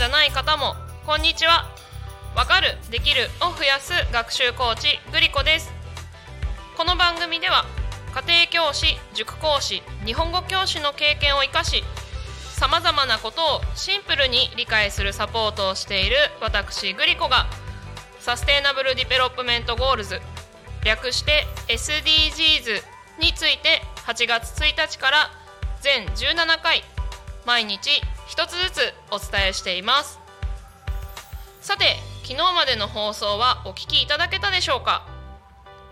じゃない方もこんにちは。わかるできるを増やす学習コーチグリコです。この番組では家庭教師塾講師日本語教師の経験を生かしさまざまなことをシンプルに理解するサポートをしている私グリコが Sustainable Development Goals 略して SDGs について8月1日から全17回毎日一つずつお伝えしています。さて昨日までの放送はお聞きいただけたでしょうか？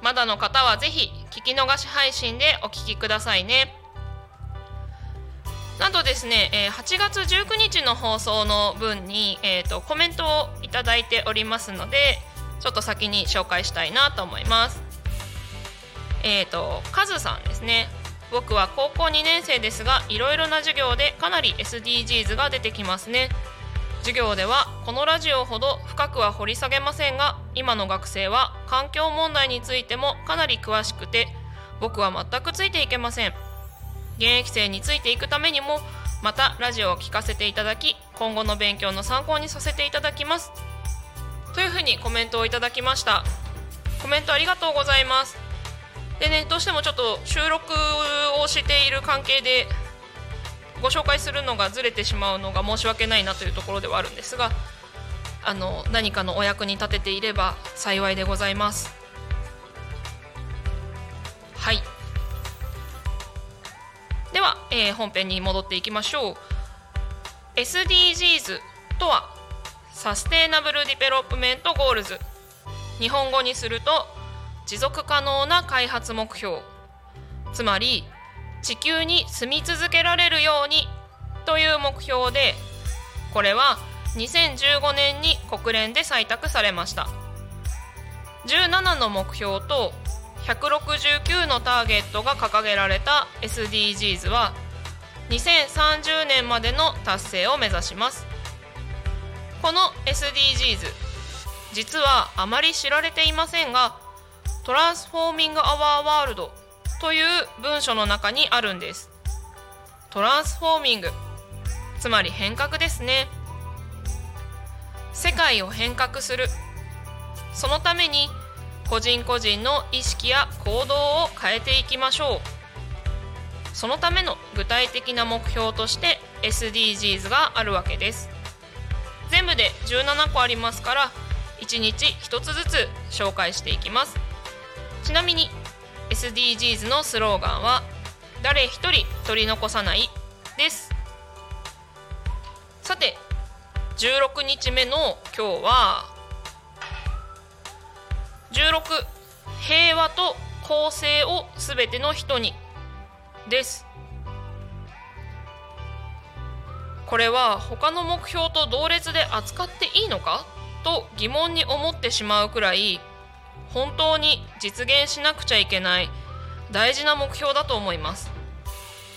まだの方はぜひ聞き逃し配信でお聞きくださいね。なんとですね、え8月19日の放送の分に、えー、とコメントをいただいておりますのでちょっと先に紹介したいなと思います。えっ、とカズさんですね。僕は高校2年生ですがいろいろな授業でかなり SDGs が出てきますね。授業ではこのラジオほど深くは掘り下げませんが今の学生は環境問題についてもかなり詳しくて僕は全くついていけません。現役生についていくためにもまたラジオを聞かせていただき今後の勉強の参考にさせていただきます。というふうにコメントをいただきました。コメントありがとうございます。でねどうしてもちょっと収録をしている関係でご紹介するのがずれてしまうのが申し訳ないなというところではあるんですがあの何かのお役に立てていれば幸いでございます。はい。では、えー本編に戻っていきましょう。SDGs とは Sustainable Development Goals。日本語にすると持続可能な開発目標。つまり地球に住み続けられるようにという目標でこれは2015年に国連で採択されました。17の目標と169のターゲットが掲げられた SDGs は2030年までの達成を目指します。この SDGs 実はあまり知られていませんがトランスフォーミング・アワー・ワールドという文書の中にあるんです。トランスフォーミング。つまり変革ですね。世界を変革する。そのために個人個人の意識や行動を変えていきましょう。そのための具体的な目標として SDGs があるわけです。全部で17個ありますから1日1つずつ紹介していきます。ちなみに SDGs のスローガンは誰一人取り残さないです。さて16日目の今日は16平和と公正をすべての人にです。これは他の目標と同列で扱っていいのかと疑問に思ってしまうくらい本当に実現しなくちゃいけない大事な目標だと思います。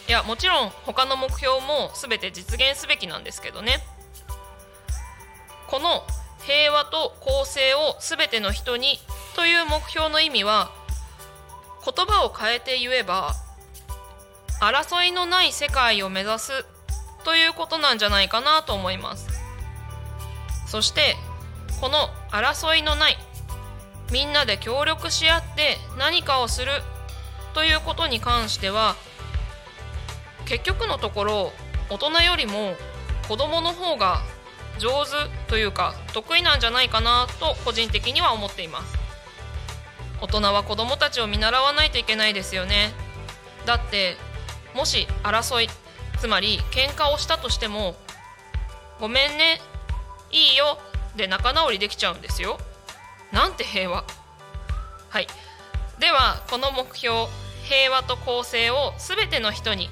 いやもちろん他の目標も全て実現すべきなんですけどね。この平和と公正を全ての人にという目標の意味は言葉を変えて言えば争いのない世界を目指すということなんじゃないかなと思います。そしてこの争いのないみんなで協力し合って何かをするということに関しては結局のところ大人よりも子供の方が上手というか得意なんじゃないかなと個人的には思っています。大人は子供たちを見習わないといけないですよね。だってもし争いつまり喧嘩をしたとしてもごめんねいいよで仲直りできちゃうんですよ。なんて平和。はい。ではこの目標平和と公正を全ての人に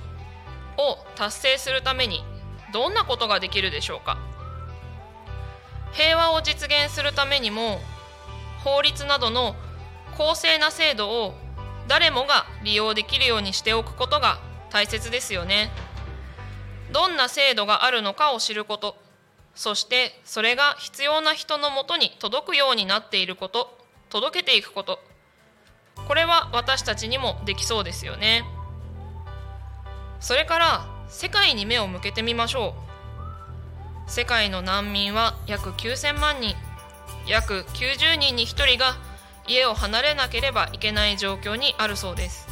を達成するためにどんなことができるでしょうか？平和を実現するためにも法律などの公正な制度を誰もが利用できるようにしておくことが大切ですよね。どんな制度があるのかを知ること。そしてそれが必要な人のもとに届くようになっていること届けていくこと。これは私たちにもできそうですよね。それから世界に目を向けてみましょう。世界の難民は約9000万人。約90人に1人が家を離れなければいけない状況にあるそうです。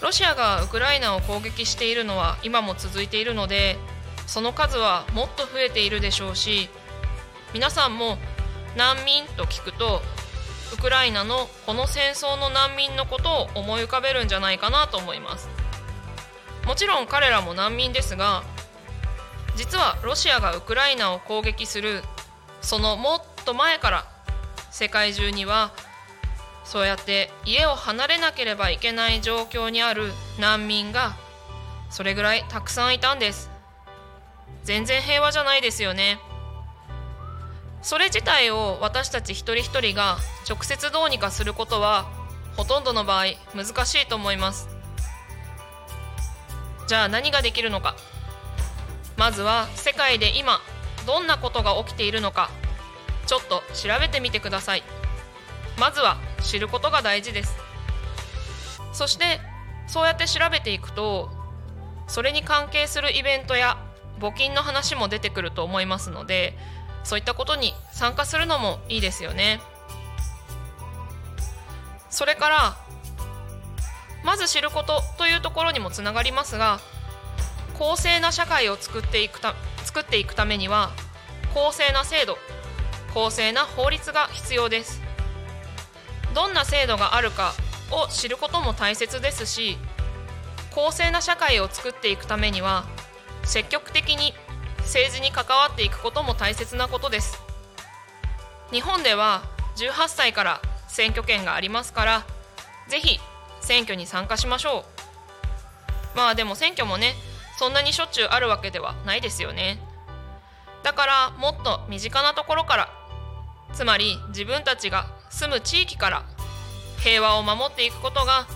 ロシアがウクライナを攻撃しているのは今も続いているのでその数はもっと増えているでしょうし皆さんも難民と聞くとウクライナのこの戦争の難民のことを思い浮かべるんじゃないかなと思います。もちろん彼らも難民ですが実はロシアがウクライナを攻撃するそのもっと前から世界中にはそうやって家を離れなければいけない状況にある難民がそれぐらいたくさんいたんです。全然平和じゃないですよね。それ自体を私たち一人一人が直接どうにかすることはほとんどの場合難しいと思います。じゃあ何ができるのか。まずは世界で今どんなことが起きているのか。ちょっと調べてみてください。まずは知ることが大事です。そしてそうやって調べていくとそれに関係するイベントや募金の話も出てくると思いますのでそういったことに参加するのもいいですよね。それからまず知ることというところにもつながりますが公正な社会を作っていくた作っていくためには公正な制度公正な法律が必要です。どんな制度があるかを知ることも大切ですし公正な社会を作っていくためには積極的に政治に関わっていくことも大切なことです。日本では18歳から選挙権がありますからぜひ選挙に参加しましょう。まあでも選挙もねそんなにしょっちゅうあるわけではないですよね。だからもっと身近なところからつまり自分たちが住む地域から平和を守っていくことが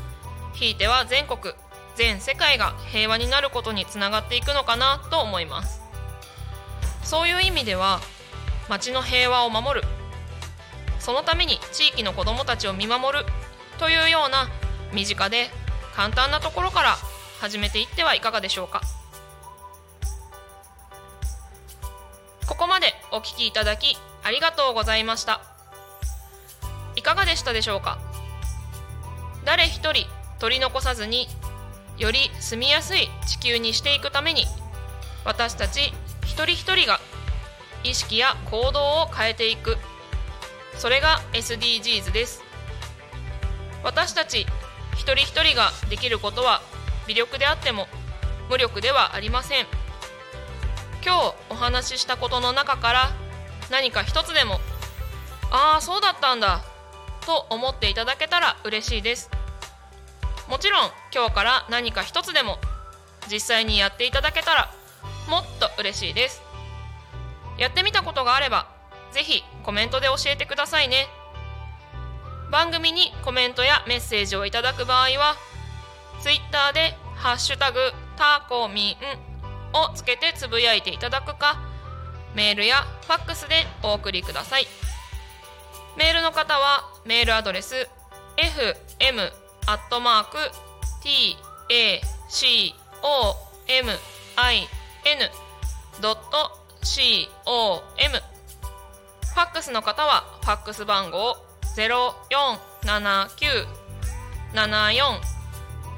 ひいては全国全世界が平和になることにつながっていくのかなと思います。そういう意味では町の平和を守る。そのために地域の子どもたちを見守る。というような身近で簡単なところから始めていってはいかがでしょうか。ここまでお聞きいただきありがとうございました。いかがでしたでしょうか。誰一人取り残さずにより住みやすい地球にしていくために私たち一人一人が意識や行動を変えていく。それが SDGs です。私たち一人一人ができることは微力であっても無力ではありません。今日お話ししたことの中から何か一つでもああそうだったんだと思っていただけたら嬉しいです。もちろん今日から何か一つでも実際にやっていただけたらもっと嬉しいです。やってみたことがあればぜひコメントで教えてくださいね。番組にコメントやメッセージをいただく場合は Twitter で「ハッシュタグタコミン」をつけてつぶやいていただくかメールやファックスでお送りください。メールの方はメールアドレス fm アットマーク t a c o m i n ドット c o m ファックスの方はファックス番号ゼロ四七九七四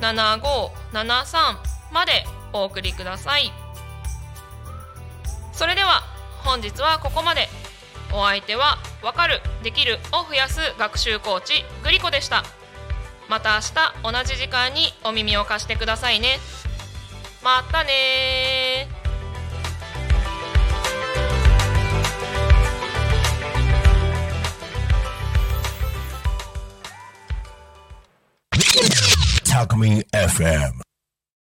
七五七三までお送りください。それでは本日はここまで。お相手は「わかるできる」を増やす学習コーチグリコでした。また明日同じ時間にお耳を貸してくださいねまたね Talk Me FM.